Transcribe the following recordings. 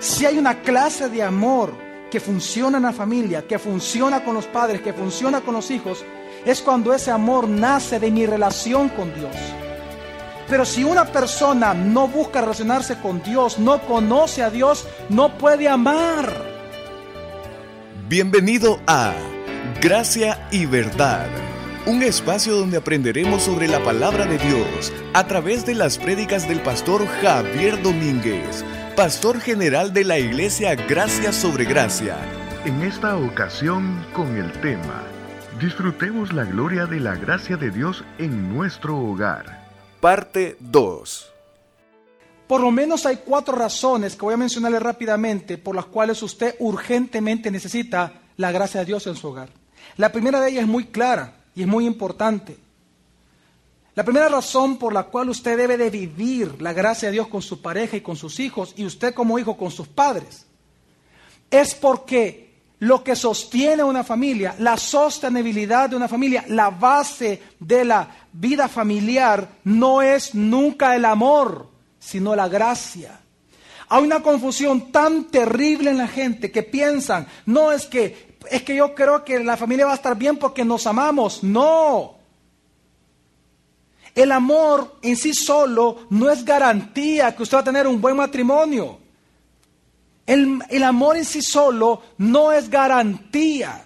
Si hay una clase de amor que funciona en la familia, que funciona con los padres, que funciona con los hijos, es cuando ese amor nace de mi relación con Dios. Pero si una persona no busca relacionarse con Dios, no conoce a Dios, no puede amar. Bienvenido a Gracia y Verdad, un espacio donde aprenderemos sobre la palabra de Dios a través de las prédicas del pastor Javier Domínguez, pastor general de la iglesia Gracia sobre Gracia. En esta ocasión con el tema, disfrutemos la gloria de la gracia de Dios en nuestro hogar. Parte 2. Por lo menos hay cuatro razones que voy a mencionarle rápidamente por las cuales usted urgentemente necesita la gracia de Dios en su hogar. La primera de ellas es muy clara y es muy importante. La primera razón por la cual usted debe de vivir la gracia de Dios con su pareja y con sus hijos y usted como hijo con sus padres es porque lo que sostiene una familia, la sostenibilidad de una familia, la base de la vida familiar no es nunca el amor, sino la gracia. Hay una confusión tan terrible en la gente que piensan, no es que es que yo creo que la familia va a estar bien porque nos amamos. No. El amor en sí solo no es garantía que usted va a tener un buen matrimonio. El, el, amor en sí solo no es garantía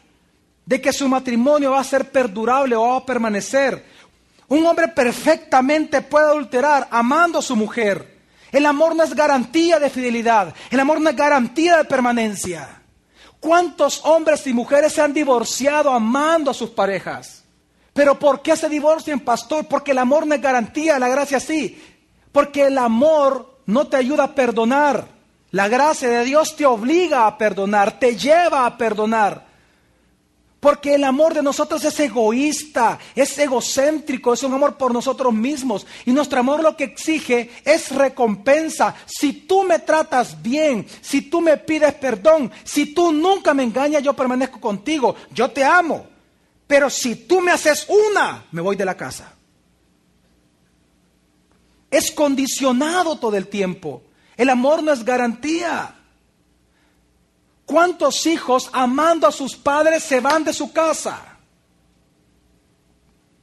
de que su matrimonio va a ser perdurable o va a permanecer. Un hombre perfectamente puede adulterar amando a su mujer. El amor no es garantía de fidelidad. El amor no es garantía de permanencia. ¿Cuántos hombres y mujeres se han divorciado amando a sus parejas? Pero ¿por qué se divorcian, pastor? Porque el amor no es garantía, la gracia sí. Porque el amor no te ayuda a perdonar. La gracia de Dios te obliga a perdonar, te lleva a perdonar. Porque el amor de nosotros es egoísta, es egocéntrico, es un amor por nosotros mismos. Y nuestro amor lo que exige es recompensa. Si tú me tratas bien, si tú me pides perdón, si tú nunca me engañas, yo permanezco contigo, yo te amo. Pero si tú me haces una, me voy de la casa. Es condicionado todo el tiempo. El amor no es garantía. ¿Cuántos hijos amando a sus padres se van de su casa?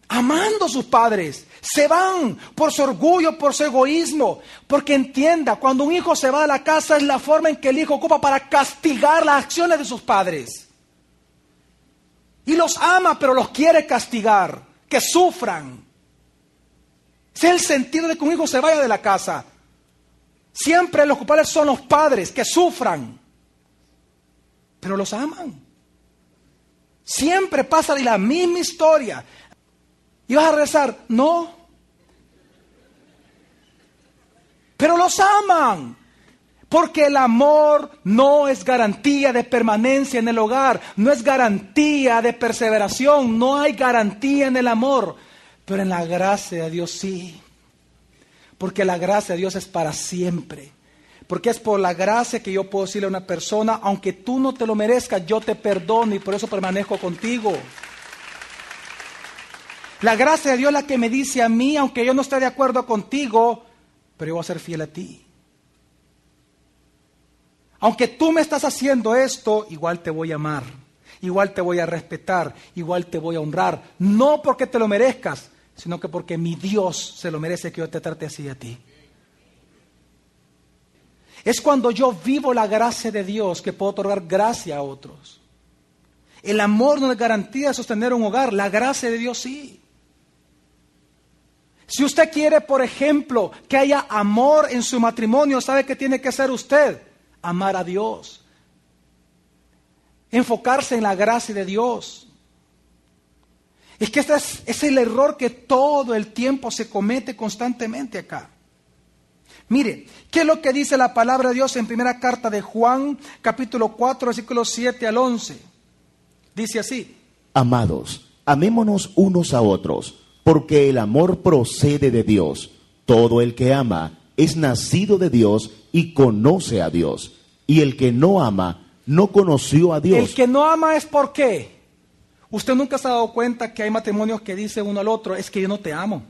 Amando a sus padres, se van por su orgullo, por su egoísmo, porque entienda, cuando un hijo se va de la casa es la forma en que el hijo ocupa para castigar las acciones de sus padres. Los ama, pero los quiere castigar, que sufran. Es el sentido de que un hijo se vaya de la casa. Siempre los culpables son los padres, que sufran pero los aman. Siempre pasa de la misma historia. Y vas a rezar, no. Pero los aman. Porque el amor no es garantía de permanencia en el hogar, no es garantía de perseveración, no hay garantía en el amor. Pero en la gracia de Dios sí. Porque la gracia de Dios es para siempre. Porque es por la gracia que yo puedo decirle a una persona, aunque tú no te lo merezcas, yo te perdono y por eso permanezco contigo. La gracia de Dios es la que me dice a mí, aunque yo no esté de acuerdo contigo, pero yo voy a ser fiel a ti. Aunque tú me estás haciendo esto, igual te voy a amar, igual te voy a respetar, igual te voy a honrar. No porque te lo merezcas, sino que porque mi Dios se lo merece que yo te trate así a ti. Es cuando yo vivo la gracia de Dios que puedo otorgar gracia a otros. El amor no es garantía de sostener un hogar, la gracia de Dios sí. Si usted quiere, por ejemplo, que haya amor en su matrimonio, ¿sabe qué tiene que hacer usted? Amar a Dios. Enfocarse en la gracia de Dios. Es que este es, el error que todo el tiempo se comete constantemente acá. Mire, ¿qué es lo que dice la palabra de Dios en primera carta de Juan, capítulo 4, versículos 7 al 11? Dice así. Amados, amémonos unos a otros, porque el amor procede de Dios. Todo el que ama es nacido de Dios y conoce a Dios. Y el que no ama no conoció a Dios. El que no ama es por qué. Usted nunca se ha dado cuenta que hay matrimonios que dicen uno al otro, es que yo no te amo.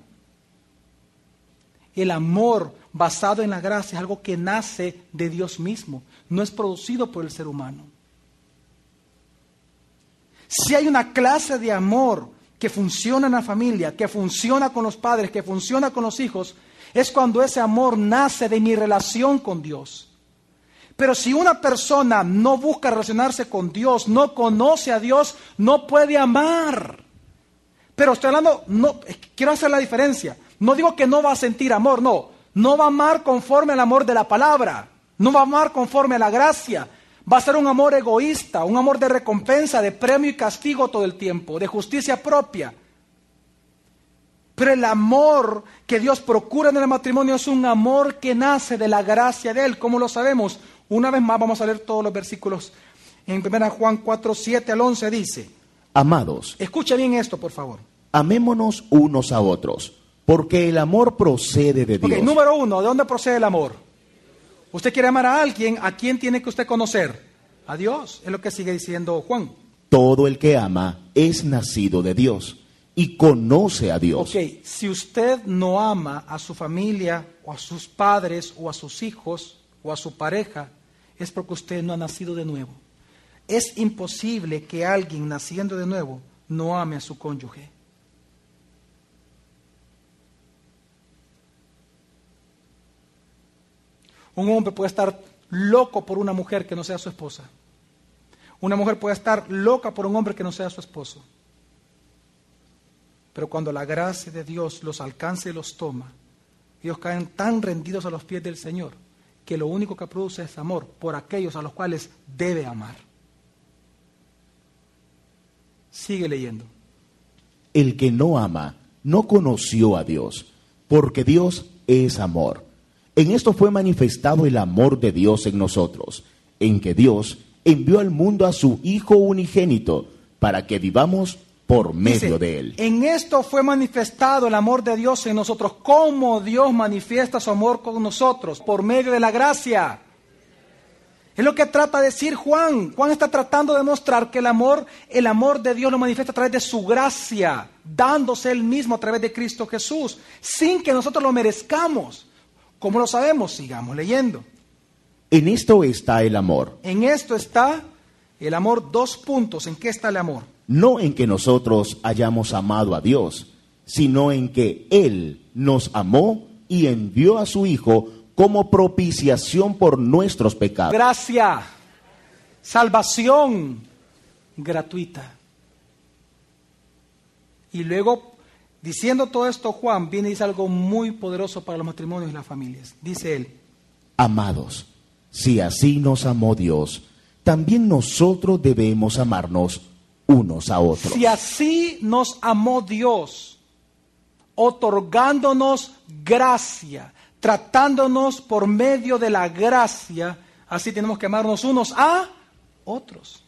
El amor basado en la gracia, es algo que nace de Dios mismo, no es producido por el ser humano. Si hay una clase de amor que funciona en la familia, que funciona con los padres, que funciona con los hijos, es cuando ese amor nace de mi relación con Dios. Pero si una persona no busca relacionarse con Dios, no conoce a Dios, no puede amar. Pero estoy hablando, no, quiero hacer la diferencia. No digo que no va a sentir amor, no. No va a amar conforme al amor de la palabra. No va a amar conforme a la gracia. Va a ser un amor egoísta, un amor de recompensa, de premio y castigo todo el tiempo, de justicia propia. Pero el amor que Dios procura en el matrimonio es un amor que nace de la gracia de Él. ¿Cómo lo sabemos? Una vez más vamos a leer todos los versículos. En 1 Juan 4, 7 al 11 dice. Amados. Escucha bien esto, por favor. Amémonos unos a otros, porque el amor procede de Dios. Okay, número uno, ¿de dónde procede el amor? Usted quiere amar a alguien, ¿a quién tiene que usted conocer? A Dios, es lo que sigue diciendo Juan. Todo el que ama es nacido de Dios y conoce a Dios. Ok, si usted no ama a su familia o a sus padres o a sus hijos o a su pareja, es porque usted no ha nacido de nuevo. Es imposible que alguien naciendo de nuevo no ame a su cónyuge. Un hombre puede estar loco por una mujer que no sea su esposa. Una mujer puede estar loca por un hombre que no sea su esposo. Pero cuando la gracia de Dios los alcanza y los toma, ellos caen tan rendidos a los pies del Señor que lo único que produce es amor por aquellos a los cuales debe amar. Sigue leyendo. El que no ama no conoció a Dios, porque Dios es amor. En esto fue manifestado el amor de Dios en nosotros, en que Dios envió al mundo a su Hijo unigénito para que vivamos por medio de él. En esto fue manifestado el amor de Dios en nosotros. ¿Cómo Dios manifiesta su amor con nosotros? Por medio de la gracia. Es lo que trata de decir Juan. Juan está tratando de mostrar que el amor, el amor de Dios lo manifiesta a través de su gracia, dándose él mismo a través de Cristo Jesús, sin que nosotros lo merezcamos. ¿Cómo lo sabemos? Sigamos leyendo. En esto está el amor. En esto está el amor, dos puntos. ¿En qué está el amor? No en que nosotros hayamos amado a Dios, sino en que Él nos amó y envió a su Hijo como propiciación por nuestros pecados. Gracia, salvación gratuita. Y luego, diciendo todo esto, Juan viene y dice algo muy poderoso para los matrimonios y las familias. Dice él, Amados, si así nos amó Dios, también nosotros debemos amarnos unos a otros. Si así nos amó Dios, otorgándonos gracia, tratándonos por medio de la gracia, así tenemos que amarnos unos a otros.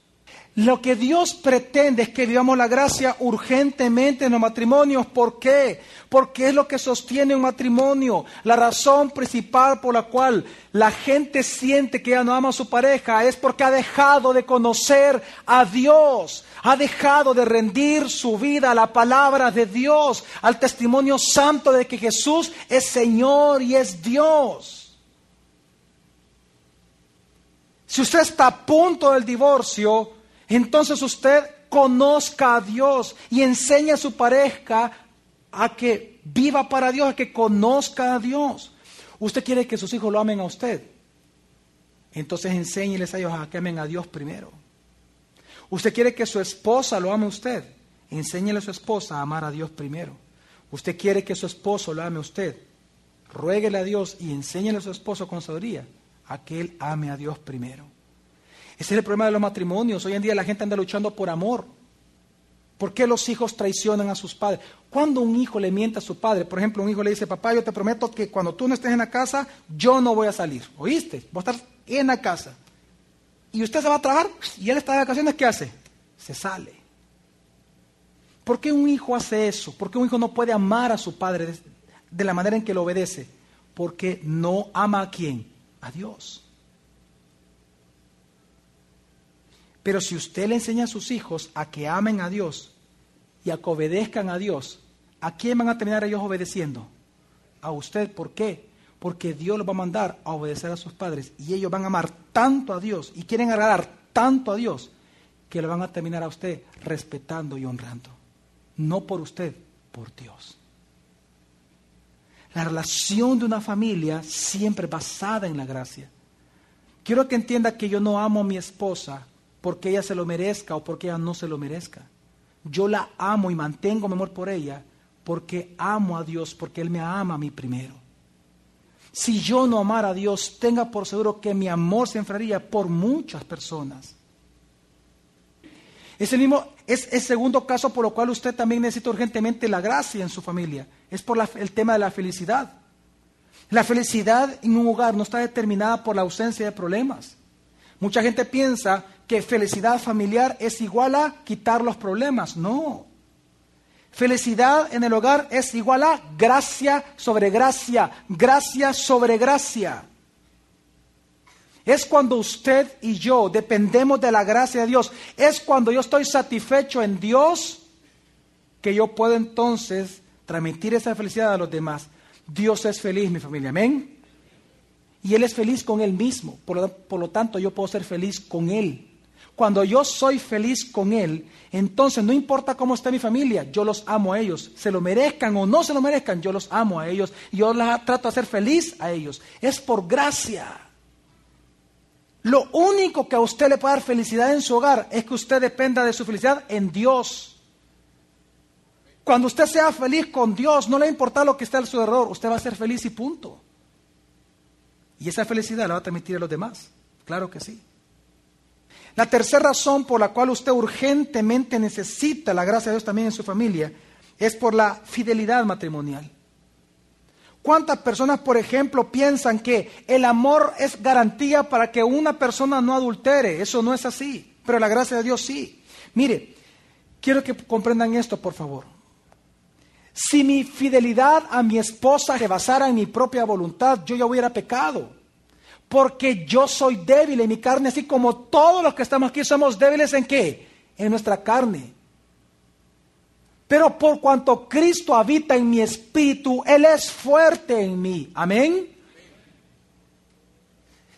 Lo que Dios pretende es que vivamos la gracia urgentemente en los matrimonios. ¿Por qué? Porque es lo que sostiene un matrimonio. La razón principal por la cual la gente siente que ya no ama a su pareja es porque ha dejado de conocer a Dios. Ha dejado de rendir su vida a la palabra de Dios, al testimonio santo de que Jesús es Señor y es Dios. Si usted está a punto del divorcio, entonces usted conozca a Dios y enseñe a su pareja a que viva para Dios, a que conozca a Dios. Usted quiere que sus hijos lo amen a usted. Entonces enséñeles a ellos a que amen a Dios primero. Usted quiere que su esposa lo ame a usted. Enséñele a su esposa a amar a Dios primero. Usted quiere que su esposo lo ame a usted. Ruéguele a Dios y enséñele a su esposo con sabiduría a que él ame a Dios primero. Ese es el problema de los matrimonios. Hoy en día la gente anda luchando por amor. ¿Por qué los hijos traicionan a sus padres? Cuando un hijo le miente a su padre, por ejemplo, un hijo le dice, papá, yo te prometo que cuando tú no estés en la casa, yo no voy a salir. ¿Oíste? Voy a estar en la casa. Y usted se va a trabajar y él está de vacaciones, ¿qué hace? Se sale. ¿Por qué un hijo hace eso? ¿Por qué un hijo no puede amar a su padre de la manera en que lo obedece? Porque no ama a quién? A Dios. Pero si usted le enseña a sus hijos a que amen a Dios y a que obedezcan a Dios, ¿a quién van a terminar ellos obedeciendo? A usted. ¿Por qué? Porque Dios los va a mandar a obedecer a sus padres y ellos van a amar tanto a Dios y quieren agradar tanto a Dios que le van a terminar a usted respetando y honrando. No por usted, por Dios. La relación de una familia siempre basada en la gracia. Quiero que entienda que yo no amo a mi esposa porque ella se lo merezca o porque ella no se lo merezca. Yo la amo y mantengo mi amor por ella porque amo a Dios, porque Él me ama a mí primero. Si yo no amara a Dios, tenga por seguro que mi amor se enfriaría por muchas personas. Es el mismo, es el segundo caso por lo cual usted también necesita urgentemente la gracia en su familia. Es por el tema de la felicidad. La felicidad en un hogar no está determinada por la ausencia de problemas. Mucha gente piensa que felicidad familiar es igual a quitar los problemas. No. Felicidad en el hogar es igual a gracia sobre gracia, gracia sobre gracia. Es cuando usted y yo dependemos de la gracia de Dios. Es cuando yo estoy satisfecho en Dios que yo puedo entonces transmitir esa felicidad a los demás. Dios es feliz, mi familia. Amén. Y Él es feliz con Él mismo. Por por lo tanto, yo puedo ser feliz con Él. Cuando yo soy feliz con Él, entonces no importa cómo esté mi familia, yo los amo a ellos. Se lo merezcan o no se lo merezcan, yo los amo a ellos. Yo trato de hacer feliz a ellos. Es por gracia. Lo único que a usted le puede dar felicidad en su hogar es que usted dependa de su felicidad en Dios. Cuando usted sea feliz con Dios, no le importa lo que esté a su alrededor, usted va a ser feliz y punto. Y esa felicidad la va a transmitir a los demás. Claro que sí. La tercera razón por la cual usted urgentemente necesita la gracia de Dios también en su familia es por la fidelidad matrimonial. ¿Cuántas personas, por ejemplo, piensan que el amor es garantía para que una persona no adultere? Eso no es así, pero la gracia de Dios sí. Mire, quiero que comprendan esto, por favor. Si mi fidelidad a mi esposa se basara en mi propia voluntad, yo ya hubiera pecado porque yo soy débil en mi carne, así como todos los que estamos aquí somos débiles en qué? En nuestra carne. Pero por cuanto Cristo habita en mi espíritu, Él es fuerte en mí. Amén.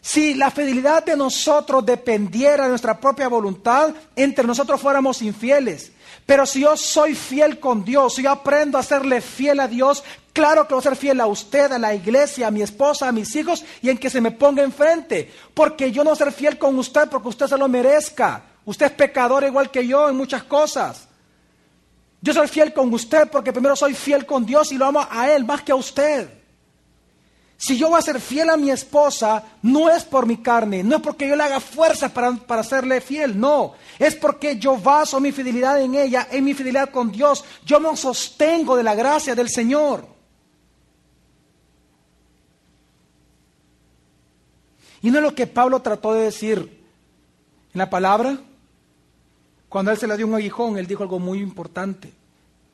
Si la fidelidad de nosotros dependiera de nuestra propia voluntad, entre nosotros fuéramos infieles. Pero si yo soy fiel con Dios, si yo aprendo a serle fiel a Dios, claro que voy a ser fiel a usted, a la iglesia, a mi esposa, a mis hijos y en que se me ponga enfrente. Porque yo no voy a ser fiel con usted porque usted se lo merezca. Usted es pecador igual que yo en muchas cosas. Yo soy fiel con usted porque primero soy fiel con Dios y lo amo a Él más que a usted. Si yo voy a ser fiel a mi esposa, no es por mi carne, no es porque yo le haga fuerza para, para serle fiel, no. Es porque yo baso mi fidelidad en ella, en mi fidelidad con Dios. Yo me sostengo de la gracia del Señor. Y no es lo que Pablo trató de decir en la palabra. Cuando él se le dio un aguijón, él dijo algo muy importante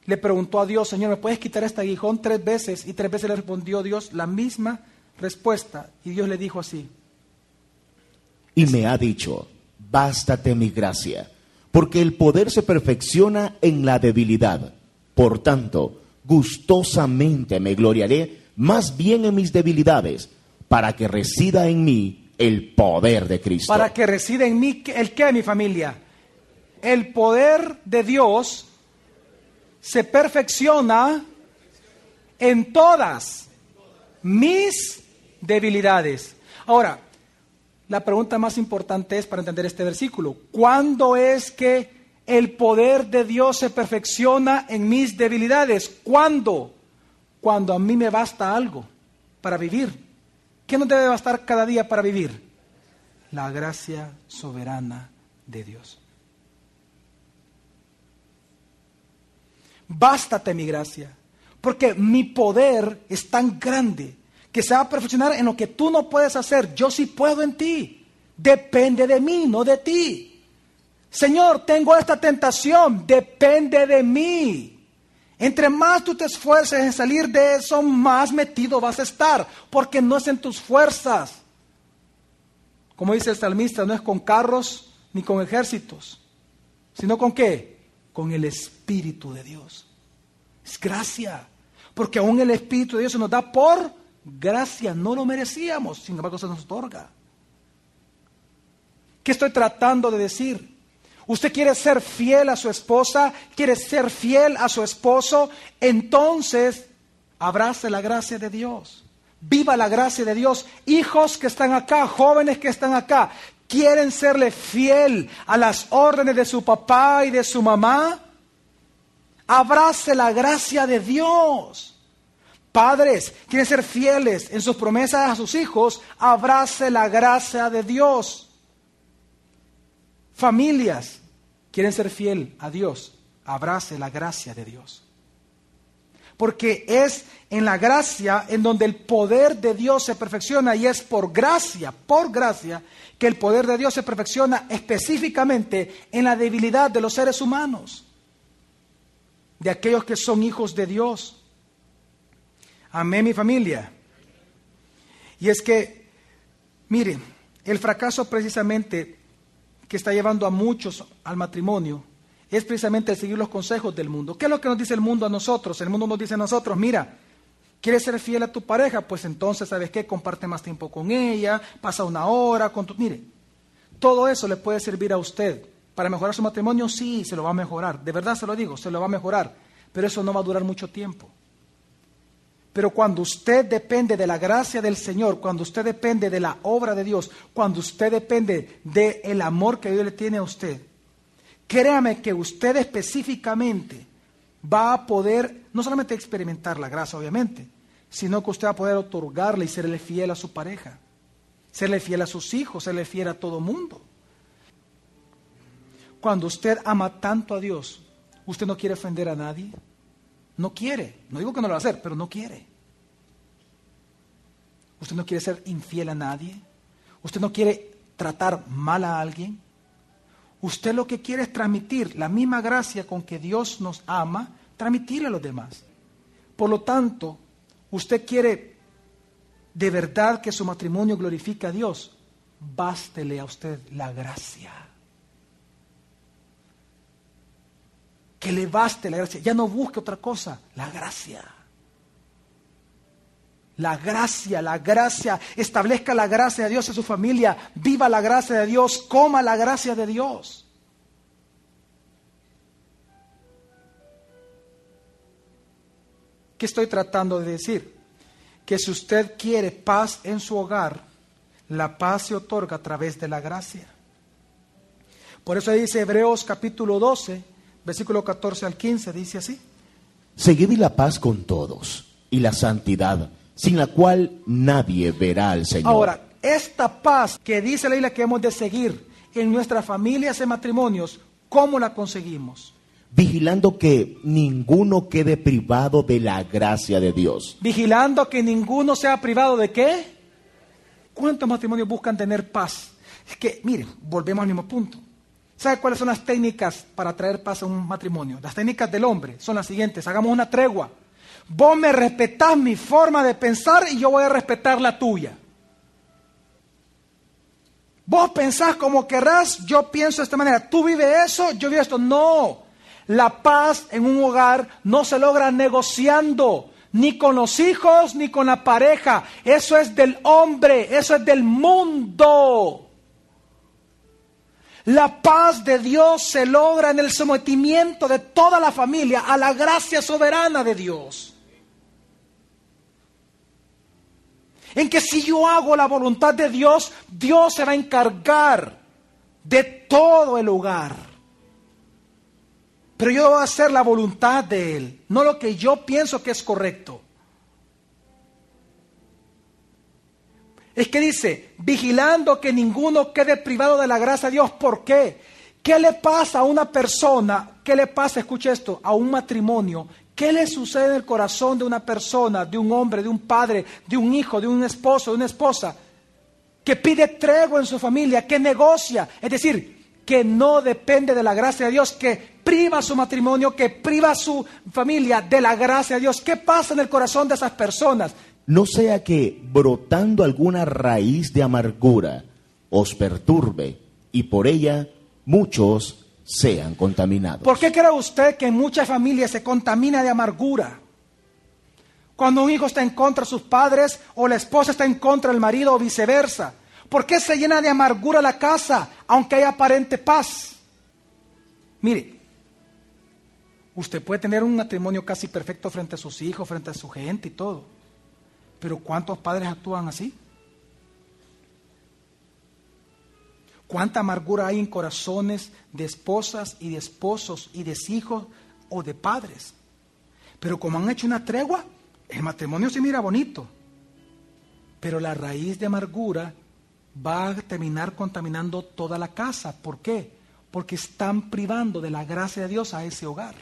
le preguntó a Dios, Señor, ¿me puedes quitar este aguijón tres veces? Y tres veces le respondió Dios la misma respuesta. Y Dios le dijo así. Y me ha dicho, bástate mi gracia, porque el poder se perfecciona en la debilidad. Por tanto, gustosamente me gloriaré más bien en mis debilidades, para que resida en mí el poder de Cristo. Para que resida en mí el qué, mi familia. El poder de Dios se perfecciona en todas mis debilidades. Ahora, la pregunta más importante es para entender este versículo, ¿cuándo es que el poder de Dios se perfecciona en mis debilidades? ¿Cuándo? Cuando a mí me basta algo para vivir. ¿Qué nos debe bastar cada día para vivir? La gracia soberana de Dios. Bástate mi gracia, porque mi poder es tan grande que se va a perfeccionar en lo que tú no puedes hacer. Yo sí puedo en ti. Depende de mí, no de ti. Señor, tengo esta tentación, depende de mí. Entre más tú te esfuerces en salir de eso, más metido vas a estar, porque no es en tus fuerzas. Como dice el salmista, no es con carros ni con ejércitos, sino con qué? Con el Espíritu de Dios. Es gracia, porque aún el Espíritu de Dios se nos da por gracia, no lo merecíamos, sin embargo se nos otorga. ¿Qué estoy tratando de decir? Usted quiere ser fiel a su esposa, quiere ser fiel a su esposo, entonces abrace la gracia de Dios. Viva la gracia de Dios. Hijos que están acá, jóvenes que están acá, quieren serle fiel a las órdenes de su papá y de su mamá. Abrace la gracia de Dios. Padres, quieren ser fieles en sus promesas a sus hijos, abrace la gracia de Dios. Familias, quieren ser fiel a Dios, abrace la gracia de Dios. Porque es en la gracia en donde el poder de Dios se perfecciona y es por gracia, por gracia, que el poder de Dios se perfecciona específicamente en la debilidad de los seres humanos, de aquellos que son hijos de Dios. Amén, mi familia. Y es que, miren, el fracaso precisamente que está llevando a muchos al matrimonio es precisamente el seguir los consejos del mundo. ¿Qué es lo que nos dice el mundo a nosotros? El mundo nos dice a nosotros, mira, ¿quieres ser fiel a tu pareja? Pues entonces, ¿sabes qué? Comparte más tiempo con ella, pasa una hora con tu... Mire, todo eso le puede servir a usted. ¿Para mejorar su matrimonio? Sí, se lo va a mejorar. De verdad se lo digo, se lo va a mejorar. Pero eso no va a durar mucho tiempo. Pero cuando usted depende de la gracia del Señor, cuando usted depende de la obra de Dios, cuando usted depende del amor que Dios le tiene a usted, créame que usted específicamente va a poder no solamente experimentar la gracia, obviamente, sino que usted va a poder otorgarle y serle fiel a su pareja, serle fiel a sus hijos, serle fiel a todo mundo. Cuando usted ama tanto a Dios, usted no quiere ofender a nadie, no quiere. No digo que no lo va a hacer, pero no quiere. Usted no quiere ser infiel a nadie. Usted no quiere tratar mal a alguien. Usted lo que quiere es transmitir la misma gracia con que Dios nos ama, transmitirle a los demás. Por lo tanto, usted quiere de verdad que su matrimonio glorifique a Dios, bástele a usted la gracia. que le baste la gracia. Ya no busque otra cosa, la gracia. La gracia, la gracia, establezca la gracia de Dios en su familia, viva la gracia de Dios, coma la gracia de Dios. ¿Qué estoy tratando de decir? Que si usted quiere paz en su hogar, la paz se otorga a través de la gracia. Por eso dice Hebreos capítulo 12, versículo 14 al 15, dice así. Seguid la paz con todos y la santidad, sin la cual nadie verá al Señor. Ahora, esta paz que dice la Biblia que hemos de seguir en nuestras familias y matrimonios, ¿cómo la conseguimos? Vigilando que ninguno quede privado de la gracia de Dios. Vigilando que ninguno sea privado de qué? ¿Cuántos matrimonios buscan tener paz? Es que, miren, volvemos al mismo punto. ¿Sabe cuáles son las técnicas para traer paz a un matrimonio? Las técnicas del hombre son las siguientes. Hagamos una tregua. Vos me respetás mi forma de pensar y yo voy a respetar la tuya. Vos pensás como querrás, yo pienso de esta manera. Tú vives eso, yo vivo esto. No. La paz en un hogar no se logra negociando, ni con los hijos, ni con la pareja. Eso es del hombre, eso es del mundo. La paz de Dios se logra en el sometimiento de toda la familia a la gracia soberana de Dios. En que si yo hago la voluntad de Dios, Dios se va a encargar de todo el hogar. Pero yo a hacer la voluntad de Él, no lo que yo pienso que es correcto. Es que dice, vigilando que ninguno quede privado de la gracia de Dios. ¿Por qué? ¿Qué le pasa a una persona? ¿Qué le pasa, escuche esto, a un matrimonio? ¿Qué le sucede en el corazón de una persona, de un hombre, de un padre, de un hijo, de un esposo, de una esposa? Que pide tregua en su familia, que negocia. Es decir, que no depende de la gracia de Dios, que priva su matrimonio, que priva su familia de la gracia de Dios. ¿Qué pasa en el corazón de esas personas? no sea que brotando alguna raíz de amargura os perturbe y por ella muchos sean contaminados. ¿Por qué cree usted que muchas familias se contamina de amargura? Cuando un hijo está en contra de sus padres o la esposa está en contra del marido o viceversa. ¿Por qué se llena de amargura la casa aunque haya aparente paz? Mire, usted puede tener un matrimonio casi perfecto frente a sus hijos, frente a su gente y todo. Pero ¿cuántos padres actúan así? ¿Cuánta amargura hay en corazones de esposas y de esposos y de hijos o de padres? Pero como han hecho una tregua, el matrimonio se mira bonito. Pero la raíz de amargura va a terminar contaminando toda la casa. ¿Por qué? Porque están privando de la gracia de Dios a ese hogar.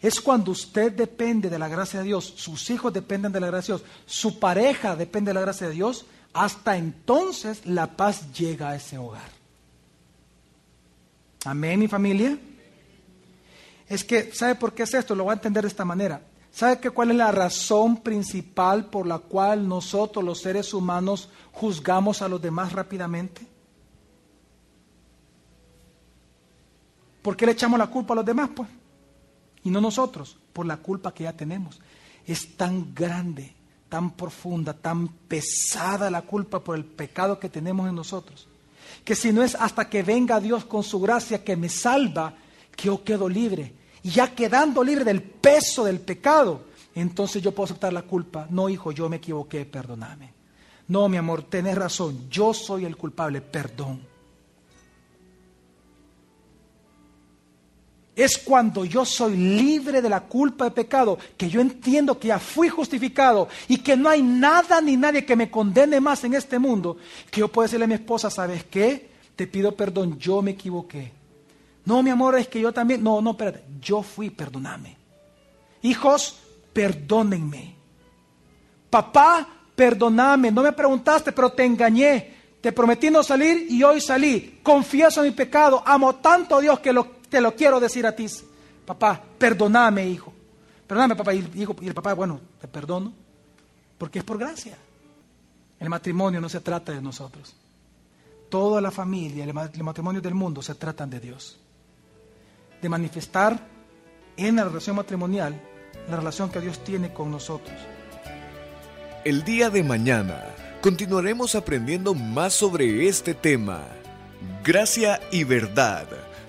Es cuando usted depende de la gracia de Dios, sus hijos dependen de la gracia de Dios, su pareja depende de la gracia de Dios, hasta entonces la paz llega a ese hogar. Amén, mi familia. Es que, ¿sabe por qué es esto? Lo voy a entender de esta manera. ¿Sabe que cuál es la razón principal por la cual nosotros los seres humanos juzgamos a los demás rápidamente? ¿Por qué le echamos la culpa a los demás, pues? Y no nosotros, por la culpa que ya tenemos. Es tan grande tan profunda, tan pesada la culpa por el pecado que tenemos en nosotros, que si no es hasta que venga Dios con su gracia que me salva, que yo quedo libre. Y ya quedando libre del peso del pecado, entonces yo puedo aceptar la culpa. No, hijo, yo me equivoqué, perdóname. No, mi amor, tenés razón, yo soy el culpable, perdón. Es cuando yo soy libre de la culpa de pecado, que yo entiendo que ya fui justificado y que no hay nada ni nadie que me condene más en este mundo, que yo puedo decirle a mi esposa, ¿sabes qué? Te pido perdón, yo me equivoqué. No, mi amor, es que yo también, no, no, espérate, yo fui, perdóname. Hijos, perdónenme. Papá, perdóname, no me preguntaste, pero te engañé. Te prometí no salir y hoy salí. Confieso mi pecado, amo tanto a Dios que lo te lo quiero decir a ti, papá, perdóname, hijo. Perdóname, papá. Y el, hijo, y el papá, bueno, te perdono, porque es por gracia. El matrimonio no se trata de nosotros. Toda la familia, el matrimonio del mundo se tratan de Dios. De manifestar en la relación matrimonial la relación que Dios tiene con nosotros. El día de mañana continuaremos aprendiendo más sobre este tema. Gracia y verdad